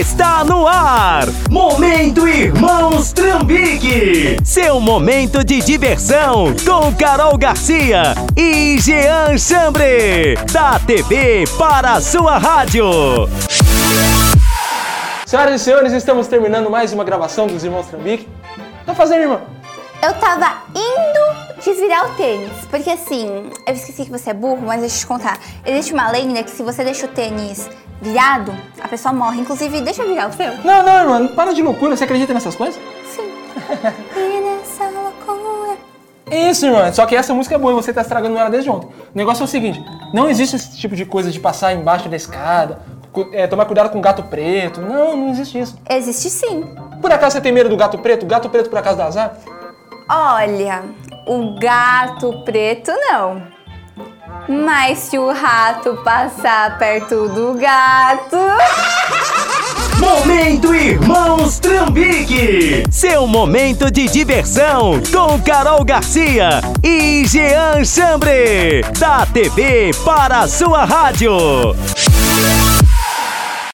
Está no ar! Momento Irmãos Trambique! Seu momento de diversão com Carol Garcia e Jean Chambre. Da TV para a sua rádio. Senhoras e senhores, estamos terminando mais uma gravação dos Irmãos Trambique. Tá fazendo, irmão? Eu tava indo desvirar o tênis, porque assim, eu esqueci que você é burro, mas deixa eu te contar. Existe uma lenda que se você deixa o tênis virado, pessoa morre. Inclusive, deixa eu virar o seu. Não, não, irmão, para de loucura. Você acredita nessas coisas? Sim. e nessa loucura. Isso, irmão. Só que essa música é boa e você tá estragando ela desde ontem. O negócio é o seguinte: não existe esse tipo de coisa de passar embaixo da escada, é, tomar cuidado com o gato preto. Não, não existe isso. Existe sim. Por acaso você tem medo do gato preto? Gato preto por acaso dá azar? Olha, o gato preto não. Mas se o rato passar perto do gato. Momento Irmãos Trambique! Seu momento de diversão com Carol Garcia e Jean Chambre. Da TV para a sua rádio.